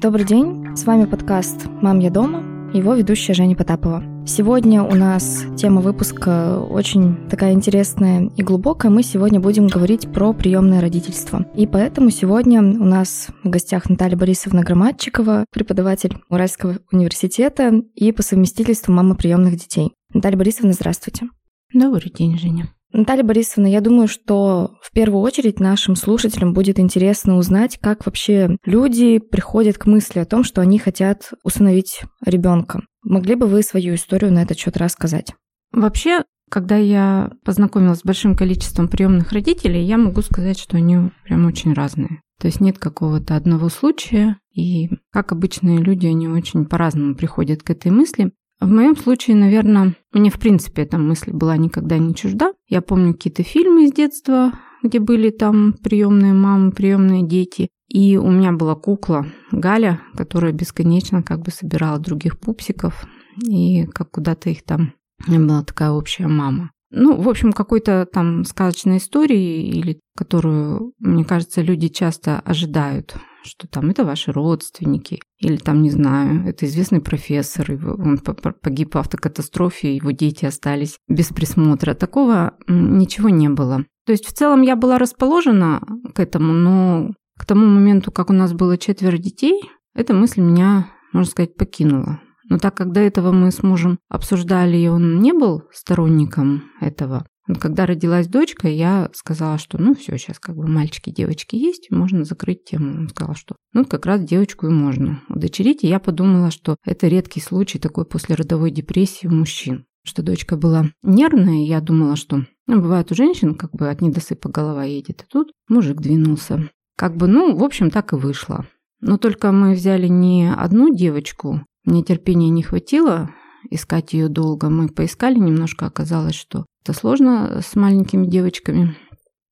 Добрый день, с вами подкаст «Мам, я дома», его ведущая Женя Потапова. Сегодня у нас тема выпуска очень такая интересная и глубокая. Мы сегодня будем говорить про приемное родительство. И поэтому сегодня у нас в гостях Наталья Борисовна Громадчикова, преподаватель Уральского университета и по совместительству мама приемных детей. Наталья Борисовна, здравствуйте. Добрый день, Женя. Наталья Борисовна, я думаю, что в первую очередь нашим слушателям будет интересно узнать, как вообще люди приходят к мысли о том, что они хотят усыновить ребенка. Могли бы вы свою историю на этот счет рассказать? Вообще, когда я познакомилась с большим количеством приемных родителей, я могу сказать, что они прям очень разные. То есть нет какого-то одного случая, и как обычные люди, они очень по-разному приходят к этой мысли. В моем случае, наверное, мне в принципе эта мысль была никогда не чужда. Я помню какие-то фильмы из детства, где были там приемные мамы, приемные дети. И у меня была кукла Галя, которая бесконечно как бы собирала других пупсиков. И как куда-то их там... У была такая общая мама. Ну, в общем, какой-то там сказочной истории, или которую, мне кажется, люди часто ожидают что там это ваши родственники, или там, не знаю, это известный профессор, он погиб в автокатастрофе, его дети остались без присмотра. Такого ничего не было. То есть в целом я была расположена к этому, но к тому моменту, как у нас было четверо детей, эта мысль меня, можно сказать, покинула. Но так как до этого мы с мужем обсуждали, и он не был сторонником этого, когда родилась дочка, я сказала, что ну все, сейчас как бы мальчики, девочки есть, можно закрыть тему. Он сказал, что ну как раз девочку и можно удочерить. И я подумала, что это редкий случай такой после родовой депрессии у мужчин. Что дочка была нервная, я думала, что ну, бывает у женщин как бы от недосыпа голова едет, а тут мужик двинулся. Как бы, ну, в общем, так и вышло. Но только мы взяли не одну девочку, мне терпения не хватило, искать ее долго. Мы поискали немножко, оказалось, что это сложно с маленькими девочками.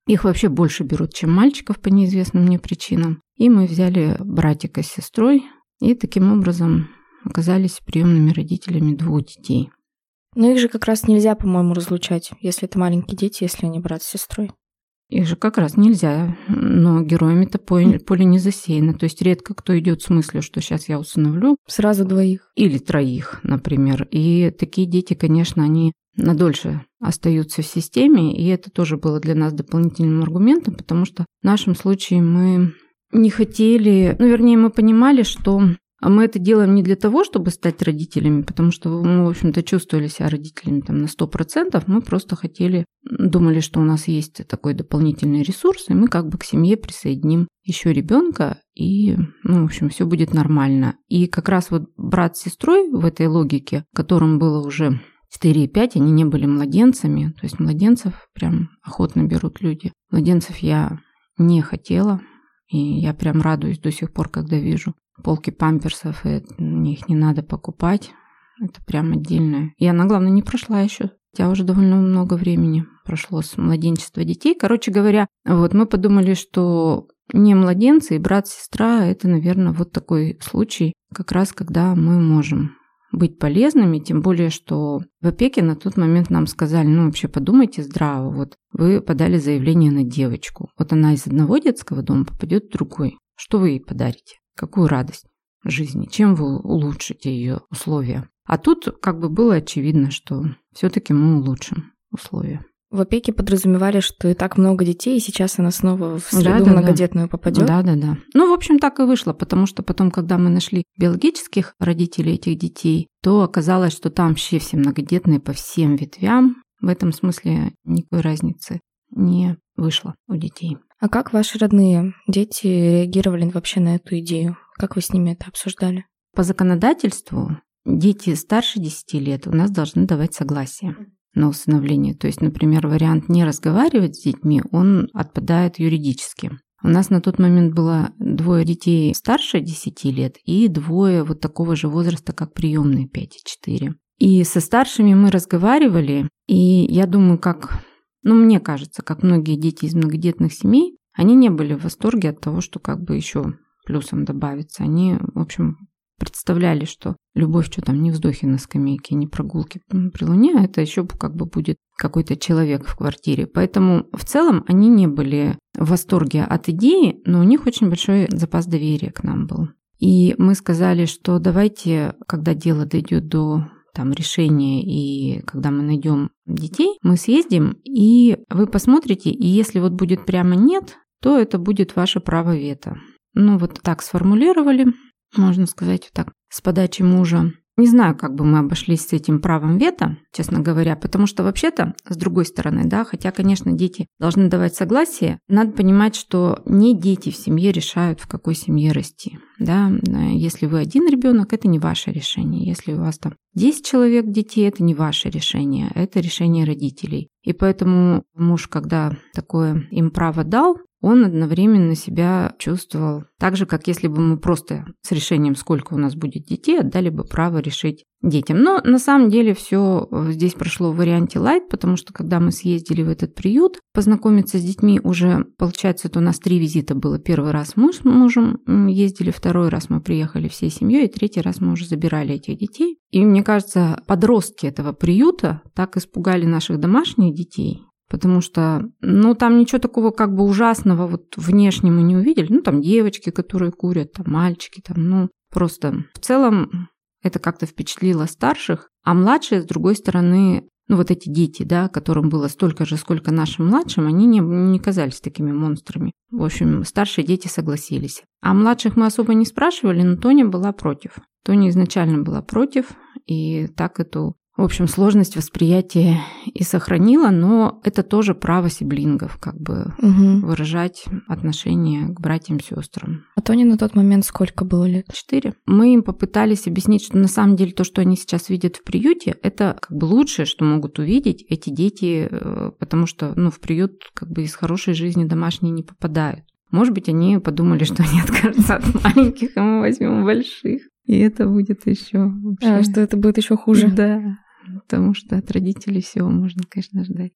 Их вообще больше берут, чем мальчиков по неизвестным мне причинам. И мы взяли братика с сестрой и таким образом оказались приемными родителями двух детей. Но их же как раз нельзя, по-моему, разлучать, если это маленькие дети, если они брат с сестрой. Их же как раз нельзя, но героями-то поле, поле не засеяно. То есть редко кто идет с мыслью, что сейчас я усыновлю. Сразу двоих. Или троих, например. И такие дети, конечно, они надольше остаются в системе, и это тоже было для нас дополнительным аргументом, потому что в нашем случае мы не хотели, ну, вернее, мы понимали, что а мы это делаем не для того, чтобы стать родителями, потому что мы, в общем-то, чувствовали себя родителями там на 100%. Мы просто хотели, думали, что у нас есть такой дополнительный ресурс, и мы как бы к семье присоединим еще ребенка, и, ну, в общем, все будет нормально. И как раз вот брат с сестрой в этой логике, которым было уже 4 и 5, они не были младенцами, то есть младенцев прям охотно берут люди. Младенцев я не хотела, и я прям радуюсь до сих пор, когда вижу полки памперсов, и их не надо покупать. Это прям отдельное. И она, главное, не прошла еще. Хотя уже довольно много времени прошло с младенчества детей. Короче говоря, вот мы подумали, что не младенцы и брат-сестра – это, наверное, вот такой случай, как раз когда мы можем быть полезными, тем более, что в опеке на тот момент нам сказали, ну вообще подумайте здраво, вот вы подали заявление на девочку, вот она из одного детского дома попадет в другой, что вы ей подарите? Какую радость жизни? Чем вы улучшите ее условия? А тут как бы было очевидно, что все-таки мы улучшим условия. В опеке подразумевали, что и так много детей, и сейчас она снова в среду да, да, многодетную да. попадет. Да, да, да. Ну, в общем, так и вышло, потому что потом, когда мы нашли биологических родителей этих детей, то оказалось, что там вообще все многодетные по всем ветвям. В этом смысле никакой разницы не вышло у детей. А как ваши родные дети реагировали вообще на эту идею? Как вы с ними это обсуждали? По законодательству дети старше 10 лет у нас должны давать согласие на усыновление. То есть, например, вариант не разговаривать с детьми, он отпадает юридически. У нас на тот момент было двое детей старше 10 лет и двое вот такого же возраста, как приемные 5 и 4. И со старшими мы разговаривали, и я думаю, как но мне кажется, как многие дети из многодетных семей, они не были в восторге от того, что как бы еще плюсом добавится. Они, в общем, представляли, что любовь, что там, не вздохи на скамейке, не прогулки при луне, а это еще как бы будет какой-то человек в квартире. Поэтому в целом они не были в восторге от идеи, но у них очень большой запас доверия к нам был. И мы сказали, что давайте, когда дело дойдет до там решения и когда мы найдем детей, мы съездим и вы посмотрите, и если вот будет прямо нет, то это будет ваше право вето. Ну вот так сформулировали, можно сказать вот так, с подачи мужа. Не знаю, как бы мы обошлись с этим правом вето, честно говоря, потому что вообще-то, с другой стороны, да, хотя, конечно, дети должны давать согласие, надо понимать, что не дети в семье решают, в какой семье расти. Да? Если вы один ребенок, это не ваше решение. Если у вас там 10 человек детей, это не ваше решение, это решение родителей. И поэтому муж, когда такое им право дал, он одновременно себя чувствовал так же, как если бы мы просто с решением, сколько у нас будет детей, отдали бы право решить детям. Но на самом деле все здесь прошло в варианте лайт, потому что когда мы съездили в этот приют, познакомиться с детьми уже, получается, это у нас три визита было. Первый раз мы с мужем ездили, второй раз мы приехали всей семьей, и третий раз мы уже забирали этих детей. И мне кажется, подростки этого приюта так испугали наших домашних детей, Потому что, ну, там ничего такого как бы ужасного вот внешне мы не увидели. Ну, там девочки, которые курят, там мальчики, там, ну, просто в целом это как-то впечатлило старших, а младшие, с другой стороны, ну, вот эти дети, да, которым было столько же, сколько нашим младшим, они не, не казались такими монстрами. В общем, старшие дети согласились. А младших мы особо не спрашивали, но Тоня была против. Тоня изначально была против, и так эту в общем, сложность восприятия и сохранила, но это тоже право сиблингов, как бы угу. выражать отношение к братьям и сестрам. А Тоне на тот момент сколько было лет? Четыре. Мы им попытались объяснить, что на самом деле то, что они сейчас видят в приюте, это как бы лучшее, что могут увидеть эти дети, э, потому что ну, в приют как бы из хорошей жизни домашние не попадают. Может быть, они подумали, что они откажутся от маленьких, а мы возьмем больших. И это будет еще вообще... А, что это будет еще хуже. Да потому что от родителей всего можно, конечно, ждать.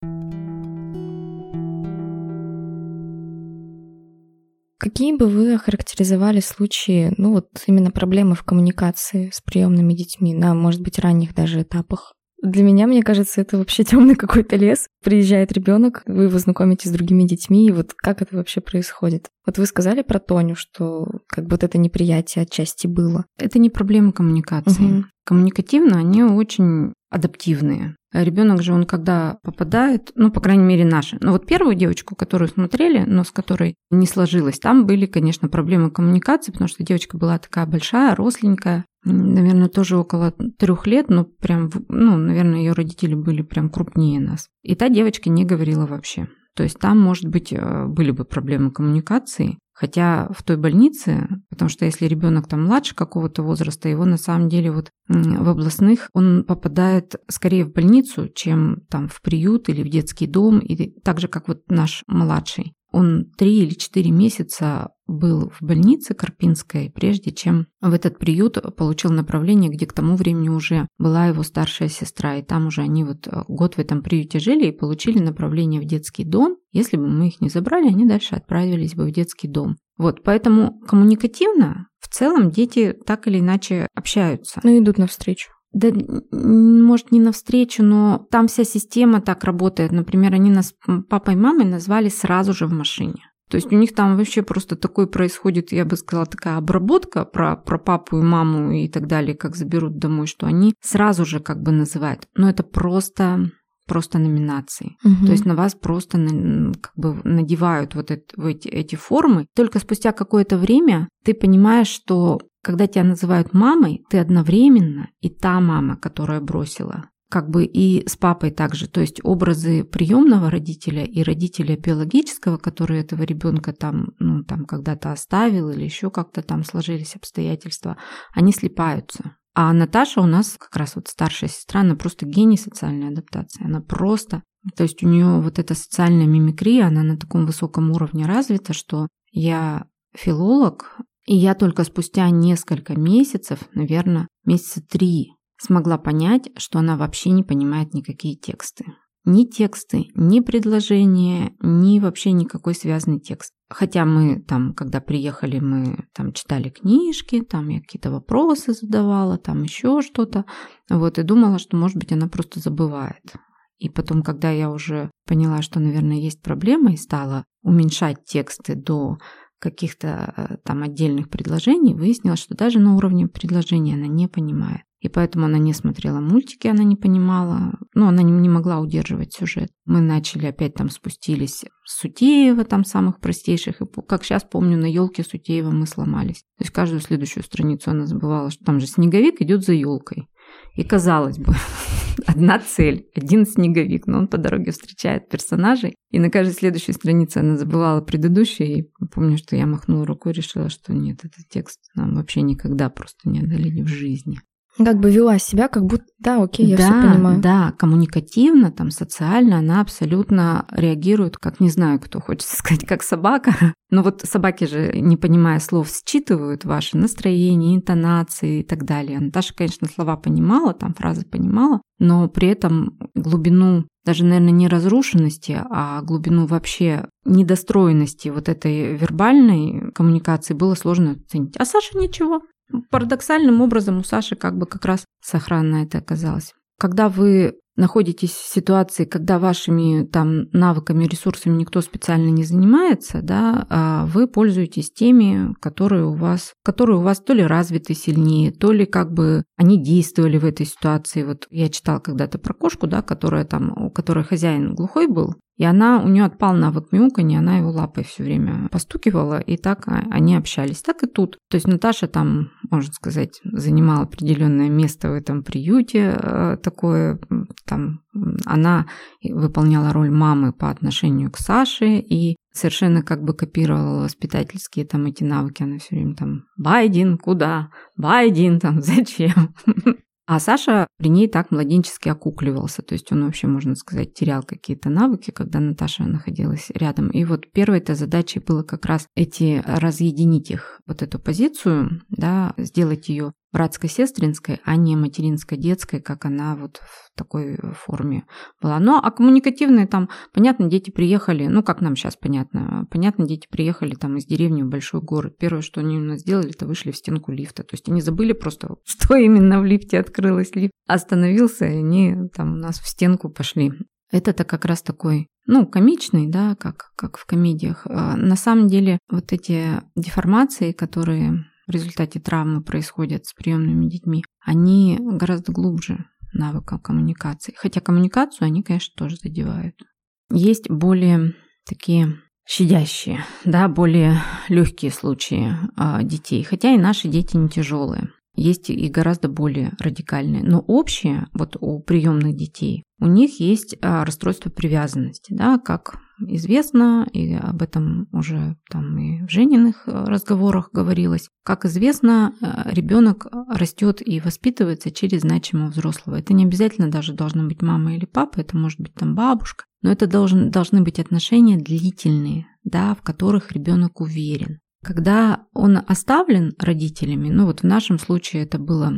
Какие бы вы охарактеризовали случаи, ну вот именно проблемы в коммуникации с приемными детьми на, может быть, ранних даже этапах? Для меня, мне кажется, это вообще темный какой-то лес. Приезжает ребенок, вы его знакомите с другими детьми, и вот как это вообще происходит? Вот вы сказали про Тоню, что как бы вот это неприятие отчасти было. Это не проблема коммуникации. Угу. Коммуникативно они очень адаптивные. Ребенок же, он когда попадает, ну, по крайней мере, наши. Но вот первую девочку, которую смотрели, но с которой не сложилось, там были, конечно, проблемы коммуникации, потому что девочка была такая большая, росленькая, наверное, тоже около трех лет, но прям, ну, наверное, ее родители были прям крупнее нас. И та девочка не говорила вообще. То есть там, может быть, э, были бы проблемы коммуникации, Хотя в той больнице, потому что если ребенок там младше какого-то возраста, его на самом деле вот в областных он попадает скорее в больницу, чем там в приют или в детский дом, или так же, как вот наш младший. Он три или четыре месяца был в больнице Карпинской, прежде чем в этот приют получил направление, где к тому времени уже была его старшая сестра. И там уже они вот э, год в этом приюте жили и получили направление в детский дом. Если бы мы их не забрали, они дальше отправились бы в детский дом. Вот, поэтому коммуникативно в целом дети так или иначе общаются. Ну, идут навстречу. Да, может, не навстречу, но там вся система так работает. Например, они нас папой и мамой назвали сразу же в машине. То есть у них там вообще просто такой происходит, я бы сказала, такая обработка про, про папу и маму и так далее, как заберут домой, что они сразу же как бы называют. Но это просто просто номинации. Угу. То есть на вас просто как бы надевают вот это, эти, эти формы. Только спустя какое-то время ты понимаешь, что когда тебя называют мамой, ты одновременно и та мама, которая бросила как бы и с папой также, то есть образы приемного родителя и родителя биологического, который этого ребенка там, ну, там когда-то оставил или еще как-то там сложились обстоятельства, они слипаются. А Наташа у нас как раз вот старшая сестра, она просто гений социальной адаптации. Она просто, то есть у нее вот эта социальная мимикрия, она на таком высоком уровне развита, что я филолог, и я только спустя несколько месяцев, наверное, месяца три смогла понять, что она вообще не понимает никакие тексты. Ни тексты, ни предложения, ни вообще никакой связанный текст. Хотя мы там, когда приехали, мы там читали книжки, там я какие-то вопросы задавала, там еще что-то. Вот, и думала, что, может быть, она просто забывает. И потом, когда я уже поняла, что, наверное, есть проблема, и стала уменьшать тексты до каких-то э, там отдельных предложений, выяснилось, что даже на уровне предложения она не понимает. И поэтому она не смотрела мультики, она не понимала, ну, она не, не могла удерживать сюжет. Мы начали опять там спустились с Сутеева, там самых простейших. И как сейчас помню, на елке Сутеева мы сломались. То есть каждую следующую страницу она забывала, что там же снеговик идет за елкой. И казалось бы, одна цель, один снеговик, но он по дороге встречает персонажей. И на каждой следующей странице она забывала предыдущие. И помню, что я махнула рукой решила, что нет, этот текст нам вообще никогда просто не одолели в жизни. Как бы вела себя, как будто, да, окей, я да, все понимаю. Да, коммуникативно, там, социально она абсолютно реагирует, как не знаю, кто хочется сказать, как собака. Но вот собаки же, не понимая слов, считывают ваши настроения, интонации и так далее. Наташа, конечно, слова понимала, там фразы понимала, но при этом глубину даже, наверное, не разрушенности, а глубину вообще недостроенности вот этой вербальной коммуникации было сложно оценить. А Саша ничего. Парадоксальным образом у Саши как бы как раз сохранно это оказалось. Когда вы находитесь в ситуации, когда вашими там навыками, ресурсами никто специально не занимается, да, а вы пользуетесь теми, которые у вас, которые у вас то ли развиты сильнее, то ли как бы они действовали в этой ситуации. Вот я читала когда-то про кошку, да, которая там, у которой хозяин глухой был, и она, у нее отпал навык мяуканья, она его лапой все время постукивала, и так они общались. Так и тут. То есть Наташа там, можно сказать, занимала определенное место в этом приюте, э, такое там она выполняла роль мамы по отношению к Саше и совершенно как бы копировала воспитательские там эти навыки. Она все время там «Байдин, куда? Байдин, там, зачем?» А Саша при ней так младенчески окукливался, то есть он вообще, можно сказать, терял какие-то навыки, когда Наташа находилась рядом. И вот первой этой задачей было как раз эти разъединить их, вот эту позицию, да, сделать ее братско-сестринской, а не материнско-детской, как она вот в такой форме была. Но а коммуникативные там, понятно, дети приехали, ну как нам сейчас понятно, понятно, дети приехали там из деревни в большой город. Первое, что они у нас сделали, это вышли в стенку лифта. То есть они забыли просто, что именно в лифте открылось. Лифт остановился, и они там у нас в стенку пошли. Это-то как раз такой, ну, комичный, да, как, как в комедиях. А на самом деле вот эти деформации, которые в результате травмы происходят с приемными детьми, они гораздо глубже навыка коммуникации. Хотя коммуникацию они, конечно, тоже задевают. Есть более такие щадящие, да, более легкие случаи а, детей. Хотя и наши дети не тяжелые. Есть и гораздо более радикальные. Но общее вот у приемных детей, у них есть а, расстройство привязанности, да, как известно, и об этом уже там и в Жениных э, разговорах говорилось. Как известно, э, ребенок растет и воспитывается через значимого взрослого. Это не обязательно даже должна быть мама или папа, это может быть там бабушка, но это должен, должны быть отношения длительные, да, в которых ребенок уверен. Когда он оставлен родителями, ну вот в нашем случае это было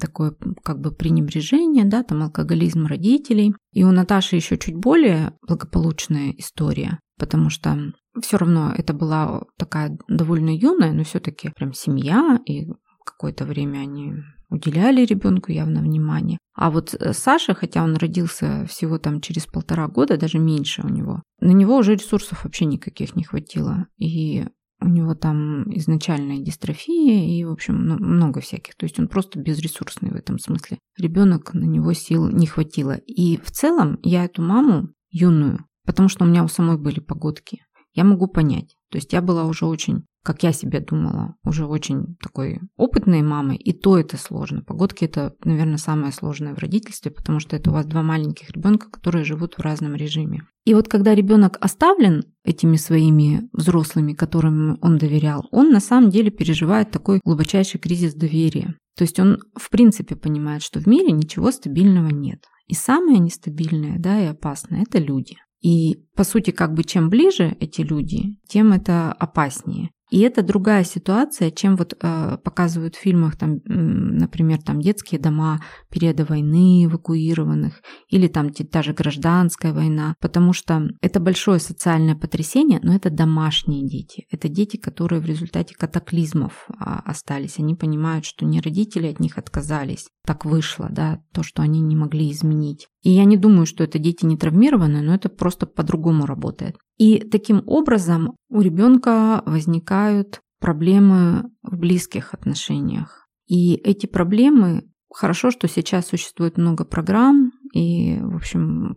такое как бы пренебрежение, да, там алкоголизм родителей. И у Наташи еще чуть более благополучная история, потому что все равно это была такая довольно юная, но все-таки прям семья, и какое-то время они уделяли ребенку явно внимание. А вот э, Саша, хотя он родился всего там через полтора года, даже меньше у него, на него уже ресурсов вообще никаких не хватило. И у него там изначальная дистрофия и, в общем, ну, много всяких. То есть он просто безресурсный в этом смысле. Ребенок на него сил не хватило. И в целом я эту маму юную, потому что у меня у самой были погодки, я могу понять. То есть я была уже очень как я себе думала, уже очень такой опытной мамой, и то это сложно. Погодки это, наверное, самое сложное в родительстве, потому что это у вас два маленьких ребенка, которые живут в разном режиме. И вот когда ребенок оставлен этими своими взрослыми, которым он доверял, он на самом деле переживает такой глубочайший кризис доверия. То есть он в принципе понимает, что в мире ничего стабильного нет. И самое нестабильное, да, и опасное – это люди. И, по сути, как бы чем ближе эти люди, тем это опаснее. И это другая ситуация, чем вот э, показывают в фильмах, там, например, там детские дома периода войны эвакуированных, или там та же гражданская война, потому что это большое социальное потрясение, но это домашние дети. Это дети, которые в результате катаклизмов а, остались. Они понимают, что не родители от них отказались, так вышло, да, то, что они не могли изменить. И я не думаю, что это дети не травмированы, но это просто по-другому работает. И таким образом у ребенка возникают проблемы в близких отношениях. И эти проблемы Хорошо, что сейчас существует много программ, и, в общем,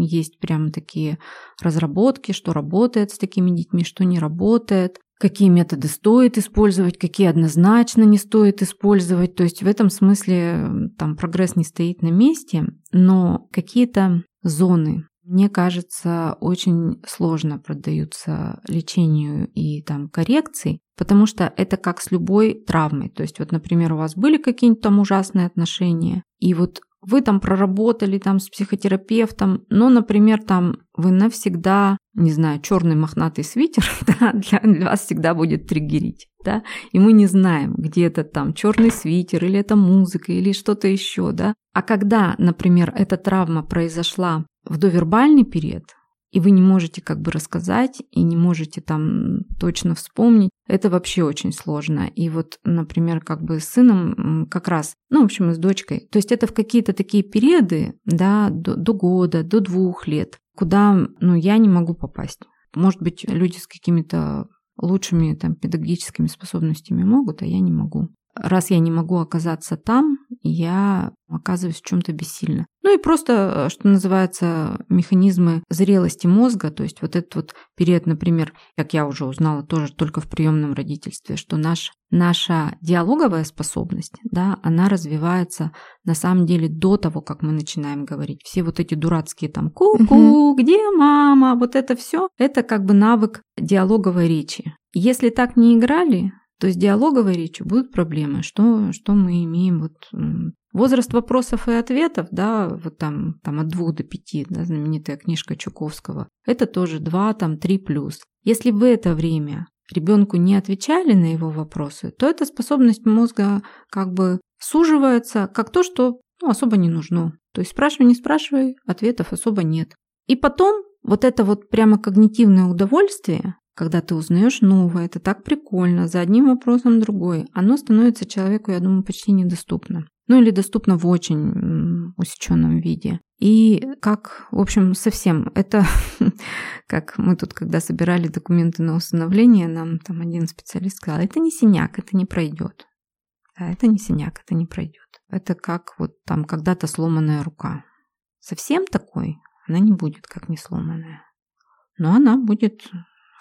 есть прям такие разработки, что работает с такими детьми, что не работает, какие методы стоит использовать, какие однозначно не стоит использовать. То есть в этом смысле там прогресс не стоит на месте, но какие-то зоны мне кажется, очень сложно продаются лечению и там коррекции, потому что это как с любой травмой. То есть вот, например, у вас были какие-нибудь там ужасные отношения, и вот вы там проработали там с психотерапевтом, но, например, там вы навсегда, не знаю, черный мохнатый свитер да, для, для вас всегда будет триггерить, да, и мы не знаем, где это там черный свитер, или это музыка, или что-то еще, да. А когда, например, эта травма произошла в довербальный период, и вы не можете как бы рассказать, и не можете там точно вспомнить, это вообще очень сложно. И вот, например, как бы с сыном как раз, ну, в общем, и с дочкой. То есть это в какие-то такие периоды, да, до, до года, до двух лет, куда, ну, я не могу попасть. Может быть, люди с какими-то лучшими там педагогическими способностями могут, а я не могу раз я не могу оказаться там, я оказываюсь в чем-то бессильно. Ну и просто, э, что называется, механизмы зрелости мозга, то есть вот этот вот период, например, как я уже узнала тоже только в приемном родительстве, что наш, наша диалоговая способность, да, она развивается на самом деле до того, как мы начинаем говорить. Все вот эти дурацкие там ку-ку, где мама, вот это все, это как бы навык диалоговой речи. Если так не играли, то есть диалоговой речью будут проблемы. Что, что мы имеем? Вот, возраст вопросов и ответов, да, вот там, там от двух до пяти, да, знаменитая книжка Чуковского, это тоже два, там три плюс. Если в это время ребенку не отвечали на его вопросы, то эта способность мозга как бы суживается как то, что ну, особо не нужно. То есть спрашивай, не спрашивай, ответов особо нет. И потом вот это вот прямо когнитивное удовольствие, когда ты узнаешь новое, это так прикольно, за одним вопросом другой, оно становится человеку, я думаю, почти недоступно. Ну или доступно в очень усеченном виде. И как, в общем, совсем, это как мы тут, когда собирали документы на усыновление, нам там один специалист сказал, это не синяк, это не пройдет. Да, это не синяк, это не пройдет. Это как вот там когда-то сломанная рука. Совсем такой она не будет как не сломанная. Но она будет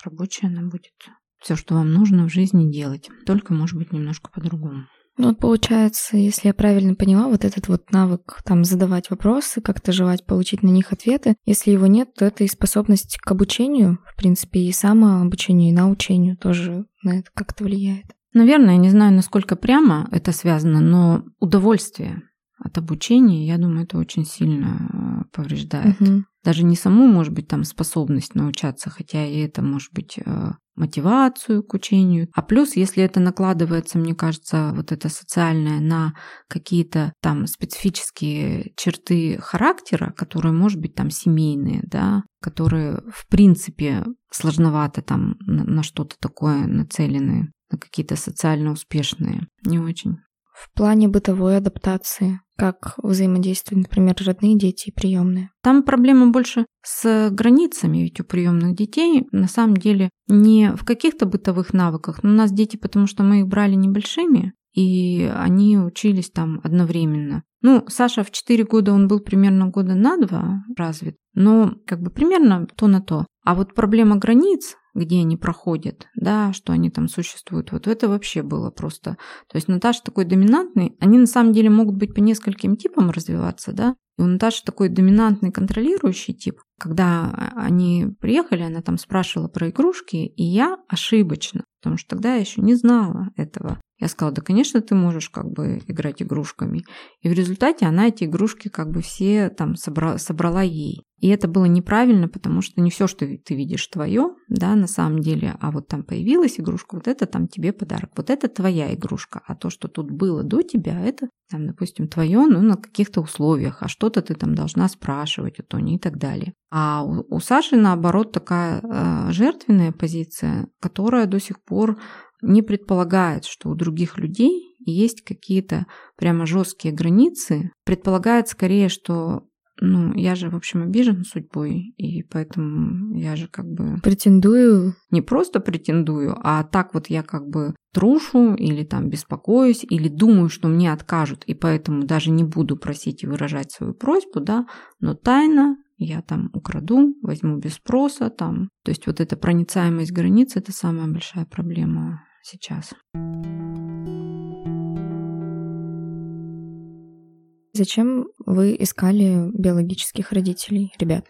рабочая она будет. Все, что вам нужно в жизни делать, только, может быть, немножко по-другому. Ну вот получается, если я правильно поняла, вот этот вот навык там задавать вопросы, как-то желать получить на них ответы, если его нет, то это и способность к обучению, в принципе, и самообучению, и научению тоже на это как-то влияет. Наверное, я не знаю, насколько прямо это связано, но удовольствие от обучения, я думаю, это очень сильно э, повреждает. Угу. Даже не саму, может быть, там способность научаться, хотя и это может быть э, мотивацию к учению. А плюс, если это накладывается, мне кажется, вот это социальное на какие-то там специфические черты характера, которые, может быть, там семейные, да, которые в принципе сложновато там на, на что-то такое нацелены, на какие-то социально успешные. Не очень. В плане бытовой адаптации как взаимодействуют, например, родные дети и приемные. Там проблема больше с границами, ведь у приемных детей на самом деле не в каких-то бытовых навыках. Но у нас дети, потому что мы их брали небольшими, и они учились там одновременно. Ну, Саша в 4 года, он был примерно года на 2 развит, но как бы примерно то на то. А вот проблема границ, где они проходят, да, что они там существуют, вот это вообще было просто. То есть Наташа такой доминантный, они на самом деле могут быть по нескольким типам развиваться, да, и у Наташи такой доминантный контролирующий тип. Когда они приехали, она там спрашивала про игрушки, и я ошибочно, потому что тогда я еще не знала этого. Я сказала, да, конечно, ты можешь как бы играть игрушками. И в результате она эти игрушки как бы все там собрала, собрала ей. И это было неправильно, потому что не все, что ты видишь, твое, да, на самом деле, а вот там появилась игрушка, вот это там тебе подарок, вот это твоя игрушка, а то, что тут было до тебя, это там, допустим, твое, ну, на каких-то условиях, а что-то ты там должна спрашивать у Тони и так далее. А у, у Саши, наоборот, такая э, жертвенная позиция, которая до сих пор не предполагает, что у других людей есть какие-то прямо жесткие границы. Предполагает скорее, что ну, я же, в общем, обижен судьбой, и поэтому я же как бы... Претендую. Не просто претендую, а так вот я как бы трушу или там беспокоюсь, или думаю, что мне откажут, и поэтому даже не буду просить и выражать свою просьбу, да, но тайно я там украду, возьму без спроса, там. То есть вот эта проницаемость границ – это самая большая проблема сейчас. Зачем вы искали биологических родителей, ребят?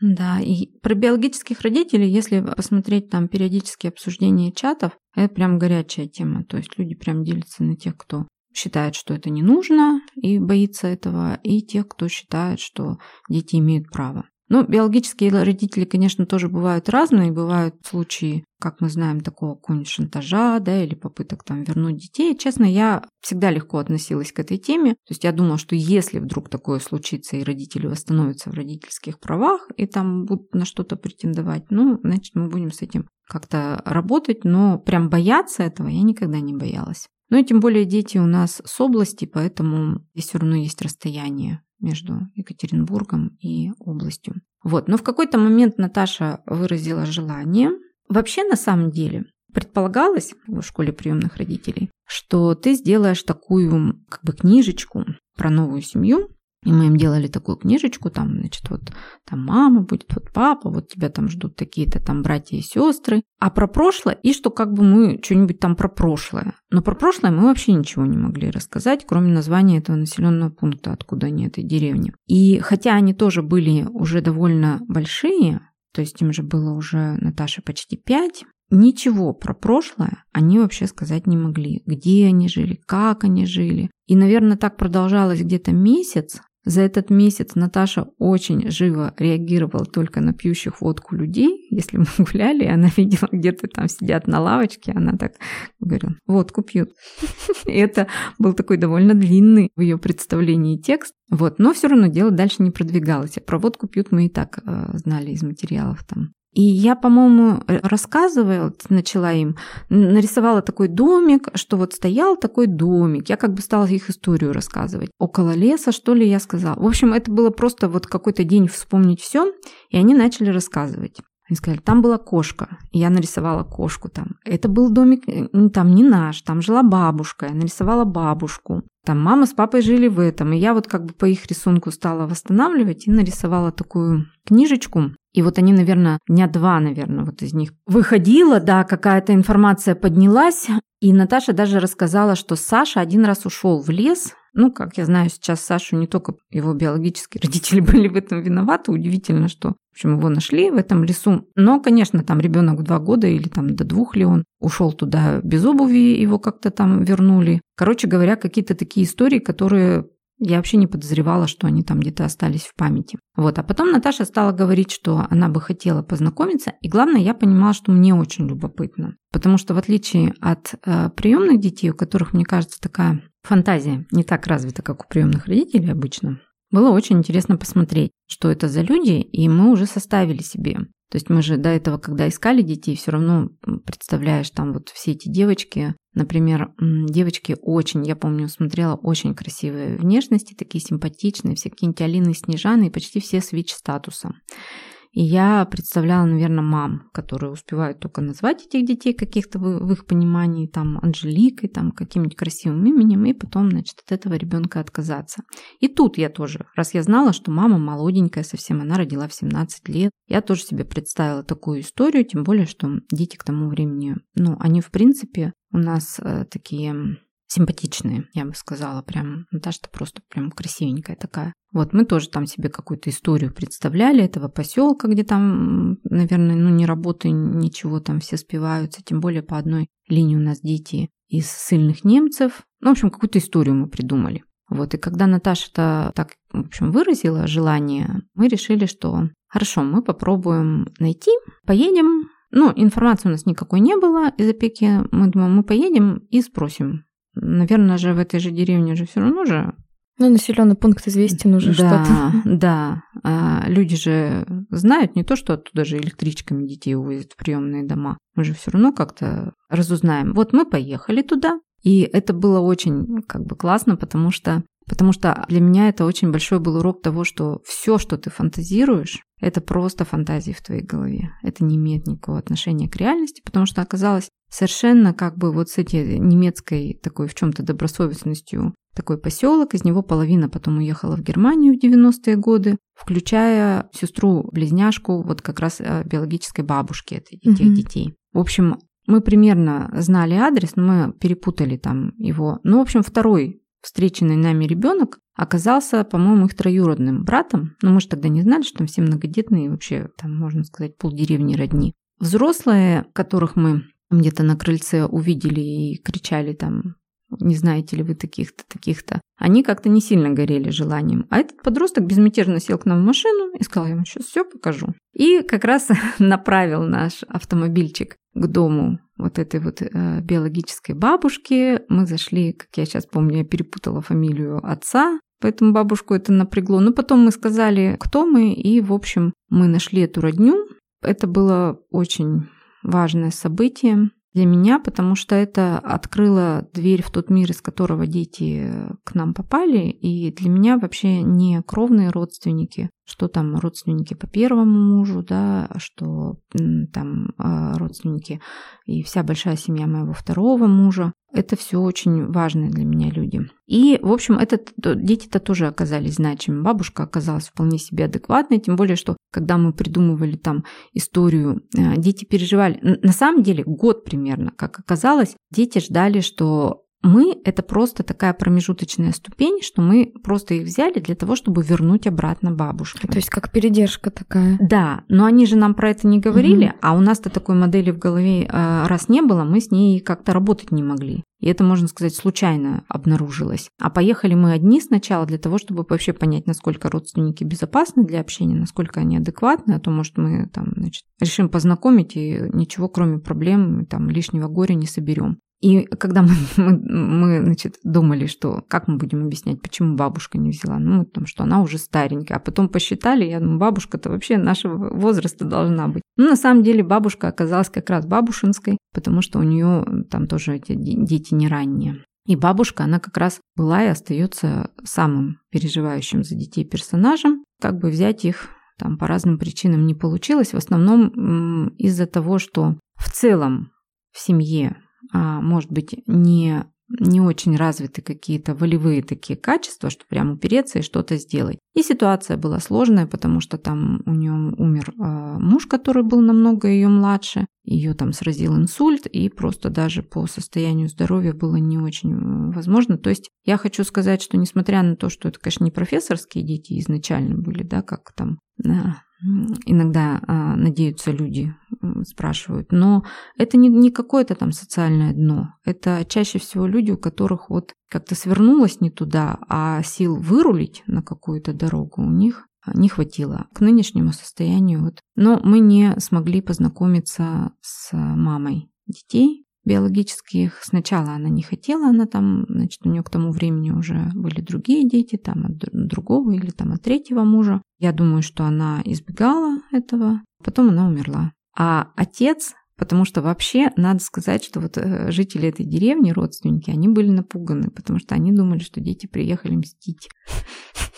Да, и про биологических родителей, если посмотреть там периодические обсуждения чатов, это прям горячая тема. То есть люди прям делятся на тех, кто считает, что это не нужно и боится этого, и тех, кто считает, что дети имеют право. Ну, биологические родители, конечно, тоже бывают разные. Бывают случаи, как мы знаем, такого какого-нибудь шантажа, да, или попыток там вернуть детей. Честно, я всегда легко относилась к этой теме. То есть я думала, что если вдруг такое случится, и родители восстановятся в родительских правах, и там будут на что-то претендовать, ну, значит, мы будем с этим как-то работать. Но прям бояться этого я никогда не боялась. Ну и тем более дети у нас с области, поэтому здесь все равно есть расстояние между Екатеринбургом и областью. Вот, но в какой-то момент Наташа выразила желание. Вообще, на самом деле, предполагалось в школе приемных родителей, что ты сделаешь такую как бы книжечку про новую семью, и мы им делали такую книжечку, там, значит, вот там мама будет, вот папа, вот тебя там ждут такие-то там братья и сестры. А про прошлое, и что как бы мы что-нибудь там про прошлое. Но про прошлое мы вообще ничего не могли рассказать, кроме названия этого населенного пункта, откуда они, этой деревни. И хотя они тоже были уже довольно большие, то есть им же было уже Наташе почти пять, Ничего про прошлое они вообще сказать не могли. Где они жили, как они жили. И, наверное, так продолжалось где-то месяц, за этот месяц Наташа очень живо реагировала только на пьющих водку людей. Если мы гуляли, она видела, где-то там сидят на лавочке, она так говорила, водку пьют. Это был такой довольно длинный в ее представлении текст. Вот, но все равно дело дальше не продвигалось. А про водку пьют мы и так э, знали из материалов там и я, по-моему, рассказывала, начала им, нарисовала такой домик, что вот стоял такой домик. Я как бы стала их историю рассказывать. Около леса, что ли, я сказала. В общем, это было просто вот какой-то день вспомнить все, и они начали рассказывать. Они сказали, там была кошка. И я нарисовала кошку там. Это был домик э, там не наш, там жила бабушка. Я нарисовала бабушку. Там мама с папой жили в этом. И я вот как бы по их рисунку стала восстанавливать и нарисовала такую книжечку. И вот они, наверное, дня два, наверное, вот из них выходила, да, какая-то информация поднялась. И Наташа даже рассказала, что Саша один раз ушел в лес. Ну, как я знаю, сейчас Сашу не только его биологические родители были в этом виноваты. Удивительно, что, в общем, его нашли в этом лесу. Но, конечно, там ребенок два года или там до двух ли он ушел туда без обуви, его как-то там вернули. Короче говоря, какие-то такие истории, которые я вообще не подозревала, что они там где-то остались в памяти. Вот. А потом Наташа стала говорить, что она бы хотела познакомиться. И главное, я понимала, что мне очень любопытно. Потому что в отличие от э, приемных детей, у которых, мне кажется, такая фантазия не так развита, как у приемных родителей обычно, было очень интересно посмотреть, что это за люди, и мы уже составили себе. То есть мы же до этого, когда искали детей, все равно представляешь там вот все эти девочки, Например, девочки очень, я помню, смотрела очень красивые внешности, такие симпатичные, все какие-нибудь Алины Снежаны и почти все с ВИЧ-статусом. И я представляла, наверное, мам, которые успевают только назвать этих детей каких-то в, их понимании, там, Анжеликой, там, каким-нибудь красивым именем, и потом, значит, от этого ребенка отказаться. И тут я тоже, раз я знала, что мама молоденькая совсем, она родила в 17 лет, я тоже себе представила такую историю, тем более, что дети к тому времени, ну, они, в принципе, у нас э, такие симпатичные, я бы сказала, прям Наташа-то просто прям красивенькая такая. Вот мы тоже там себе какую-то историю представляли этого поселка, где там, наверное, ну не работы, ничего, там все спиваются, тем более по одной линии у нас дети из сильных немцев. Ну, в общем, какую-то историю мы придумали. Вот, и когда Наташа-то так, в общем, выразила желание, мы решили, что хорошо, мы попробуем найти, поедем. Ну, информации у нас никакой не было из опеки. Мы думаем, мы поедем и спросим, Наверное же в этой же деревне же все равно же ну, населенный пункт известен уже да, что-то. Да, а люди же знают не то, что оттуда же электричками детей увозят в приемные дома. Мы же все равно как-то разузнаем. Вот мы поехали туда, И это было очень как бы классно, потому что Потому что для меня это очень большой был урок того, что все, что ты фантазируешь, это просто фантазии в твоей голове. Это не имеет никакого отношения к реальности, потому что оказалось совершенно как бы вот с этой немецкой такой в чем-то добросовестностью такой поселок, из него половина потом уехала в Германию в 90-е годы, включая сестру-близняшку вот как раз э, биологической бабушки этих mm-hmm. детей. В общем, мы примерно знали адрес, но мы перепутали там его. Ну, в общем, второй встреченный нами ребенок оказался, по-моему, их троюродным братом. Но мы же тогда не знали, что там все многодетные, вообще, там, можно сказать, полдеревни родни. Взрослые, которых мы где-то на крыльце увидели и кричали там не знаете ли вы таких-то, таких-то, они как-то не сильно горели желанием. А этот подросток безмятежно сел к нам в машину и сказал, я вам сейчас все покажу. И как раз направил наш автомобильчик к дому вот этой вот э, биологической бабушки. Мы зашли, как я сейчас помню, я перепутала фамилию отца, поэтому бабушку это напрягло. Но потом мы сказали, кто мы, и, в общем, мы нашли эту родню. Это было очень важное событие для меня, потому что это открыло дверь в тот мир, из которого дети к нам попали. И для меня вообще не кровные родственники, что там родственники по первому мужу, да, что там а, родственники и вся большая семья моего второго мужа. Это все очень важные для меня люди. И, в общем, этот, дети-то тоже оказались значимыми. Бабушка оказалась вполне себе адекватной, тем более, что когда мы придумывали там историю, э, дети переживали. На самом деле, год примерно, как оказалось, дети ждали, что мы – это просто такая промежуточная ступень, что мы просто их взяли для того, чтобы вернуть обратно бабушке. То есть как передержка такая. Да, но они же нам про это не говорили, угу. а у нас-то такой модели в голове э, раз не было, мы с ней как-то работать не могли. И это, можно сказать, случайно обнаружилось. А поехали мы одни сначала для того, чтобы вообще понять, насколько родственники безопасны для общения, насколько они адекватны, а то, может, мы там, значит, решим познакомить и ничего, кроме проблем, там, лишнего горя не соберем. И когда мы, мы, мы, значит, думали, что как мы будем объяснять, почему бабушка не взяла, ну, потому что она уже старенькая, а потом посчитали, я думаю, бабушка-то вообще нашего возраста должна быть. Ну, на самом деле бабушка оказалась как раз бабушинской, потому что у нее там тоже эти дети не ранние. И бабушка, она как раз была и остается самым переживающим за детей персонажем. Как бы взять их там по разным причинам не получилось. В основном из-за того, что в целом в семье может быть, не, не очень развиты какие-то волевые такие качества, что прям упереться и что-то сделать. И ситуация была сложная, потому что там у нее умер э, муж, который был намного ее младше, ее там сразил инсульт, и просто даже по состоянию здоровья было не очень возможно. То есть я хочу сказать, что несмотря на то, что это, конечно, не профессорские дети изначально были, да, как там иногда а, надеются люди, спрашивают. Но это не, не какое-то там социальное дно. Это чаще всего люди, у которых вот как-то свернулось не туда, а сил вырулить на какую-то дорогу у них не хватило к нынешнему состоянию. Вот. Но мы не смогли познакомиться с мамой детей, биологических. Сначала она не хотела, она там, значит, у нее к тому времени уже были другие дети, там от другого или там от третьего мужа. Я думаю, что она избегала этого, потом она умерла. А отец Потому что вообще надо сказать, что вот э, жители этой деревни, родственники, они были напуганы, потому что они думали, что дети приехали мстить.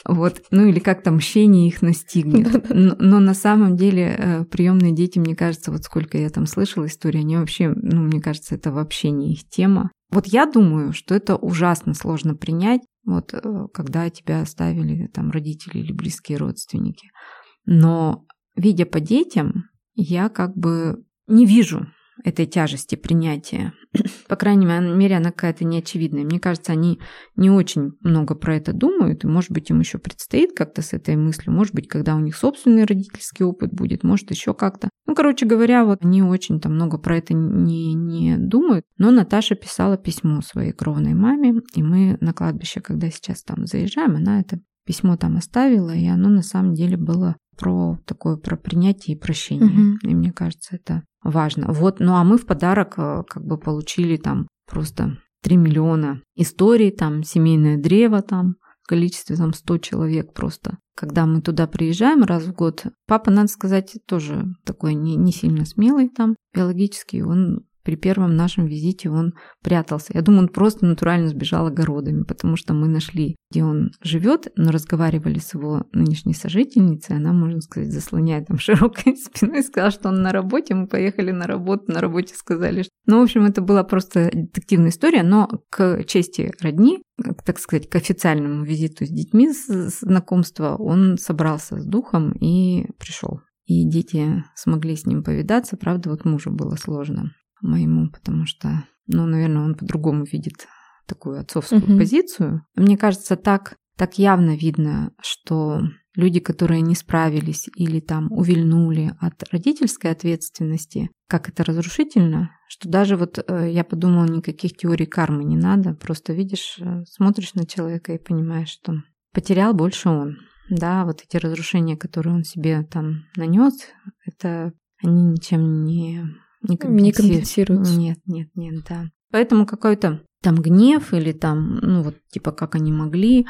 Вот, ну или как там мщение их настигнет. Но, но на самом деле э, приемные дети, мне кажется, вот сколько я там слышала истории, они вообще, ну, мне кажется, это вообще не их тема. Вот я думаю, что это ужасно сложно принять, вот э, когда тебя оставили там родители или близкие родственники. Но видя по детям, я как бы не вижу этой тяжести принятия. По крайней мере, она какая-то неочевидная. Мне кажется, они не очень много про это думают, и, может быть, им еще предстоит как-то с этой мыслью, может быть, когда у них собственный родительский опыт будет, может, еще как-то. Ну, короче говоря, вот они очень там много про это не, не думают, но Наташа писала письмо своей кровной маме, и мы на кладбище, когда сейчас там заезжаем, она это письмо там оставила, и оно на самом деле было про такое про принятие и прощение. Угу. И мне кажется, это важно. Вот, ну а мы в подарок э, как бы получили там просто 3 миллиона историй, там семейное древо там в количестве там 100 человек просто. Когда мы туда приезжаем раз в год, папа, надо сказать, тоже такой не, не сильно смелый там биологический, он при первом нашем визите он прятался. Я думаю, он просто натурально сбежал огородами, потому что мы нашли, где он живет, но разговаривали с его нынешней сожительницей. Она, можно сказать, заслоняя там широкой спиной, сказала, что он на работе. Мы поехали на работу, на работе сказали, что... Ну, в общем, это была просто детективная история, но к чести родни, так сказать, к официальному визиту с детьми знакомства он собрался с духом и пришел. И дети смогли с ним повидаться. Правда, вот мужу было сложно моему, потому что, ну, наверное, он по-другому видит такую отцовскую угу. позицию. Мне кажется, так, так явно видно, что люди, которые не справились или там увильнули от родительской ответственности, как это разрушительно, что даже вот э, я подумала, никаких теорий кармы не надо, просто видишь, э, смотришь на человека и понимаешь, что потерял больше он. Да, вот эти разрушения, которые он себе там нанес, это они ничем не не, не компенсируются. Нет, нет, нет, да. Поэтому какой-то там гнев или там, ну вот типа как они могли,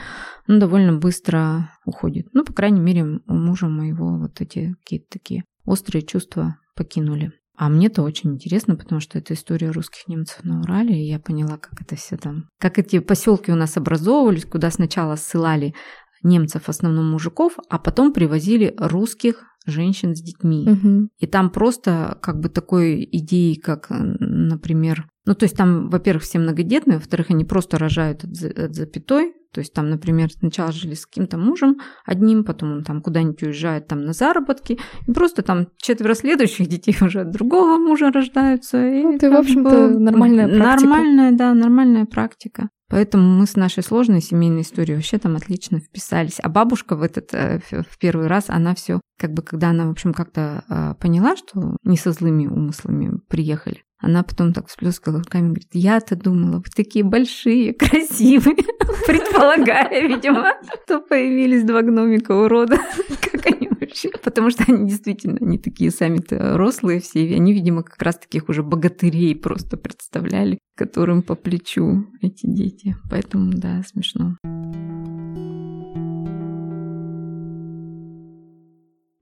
он довольно быстро уходит. Ну, по крайней мере, у мужа моего вот эти какие-то такие острые чувства покинули. А мне-то очень интересно, потому что это история русских немцев на Урале, и я поняла, как это все там, как эти поселки у нас образовывались, куда сначала ссылали немцев, в основном мужиков, а потом привозили русских женщин с детьми. Угу. И там просто как бы такой идеи, как, например, ну то есть там, во-первых, все многодетные, во-вторых, они просто рожают от, от запятой, то есть там, например, сначала жили с каким-то мужем одним, потом он там куда-нибудь уезжает там на заработки, и просто там четверо следующих детей уже от другого мужа рождаются. И ну, это, в общем-то, нормальная практика. Нормальная, да, нормальная практика. Поэтому мы с нашей сложной семейной историей вообще там отлично вписались. А бабушка в этот э, в первый раз, она все, как бы, когда она, в общем, как-то э, поняла, что не со злыми умыслами приехали, она потом так всплескала руками, говорит, я-то думала, вы такие большие, красивые, предполагая, видимо, что появились два гномика урода, как они вообще, потому что они действительно не такие сами-то рослые все, они, видимо, как раз таких уже богатырей просто представляли, которым по плечу эти дети. Поэтому, да, смешно.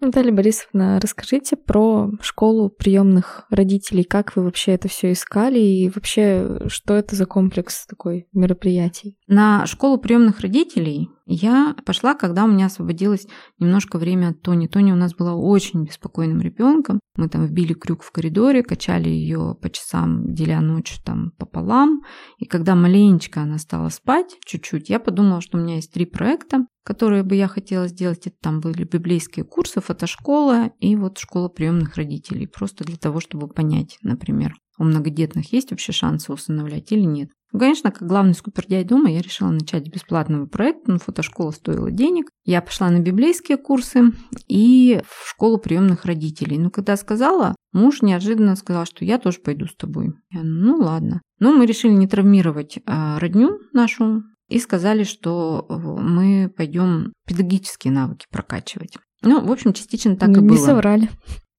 Наталья Борисовна, расскажите про школу приемных родителей. Как вы вообще это все искали и вообще что это за комплекс такой мероприятий? На школу приемных родителей я пошла, когда у меня освободилось немножко время от Тони. Тони у нас была очень беспокойным ребенком. Мы там вбили крюк в коридоре, качали ее по часам, деля ночь там пополам. И когда маленечко она стала спать чуть-чуть, я подумала, что у меня есть три проекта, которые бы я хотела сделать. Это там были библейские курсы, фотошкола и вот школа приемных родителей. Просто для того, чтобы понять, например, у многодетных есть вообще шансы усыновлять или нет. Ну, конечно, как главный скупердяй дома я решила начать бесплатного проекта, но фотошкола стоила денег. Я пошла на библейские курсы и в школу приемных родителей. Но когда сказала, муж неожиданно сказал, что я тоже пойду с тобой. Я, ну ладно. Но мы решили не травмировать а, родню нашу и сказали, что э, мы пойдем педагогические навыки прокачивать. Ну, в общем, частично так не, и было. Не соврали.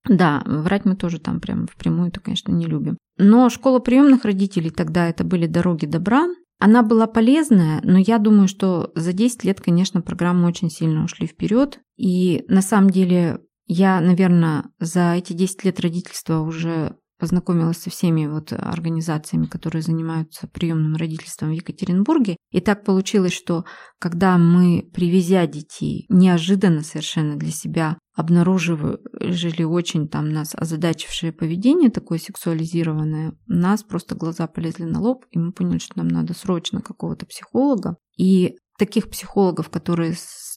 Да, врать мы тоже там прям впрямую-то, конечно, не любим. Но школа приемных родителей тогда это были дороги добра. Она была полезная, но я думаю, что за 10 лет, конечно, программы очень сильно ушли вперед. И на самом деле я, наверное, за эти 10 лет родительства уже познакомилась со всеми вот организациями, которые занимаются приемным родительством в Екатеринбурге. И так получилось, что когда мы, привезя детей, неожиданно совершенно для себя обнаружили очень там нас озадачившее поведение такое сексуализированное, у нас просто глаза полезли на лоб, и мы поняли, что нам надо срочно какого-то психолога. И таких психологов, которые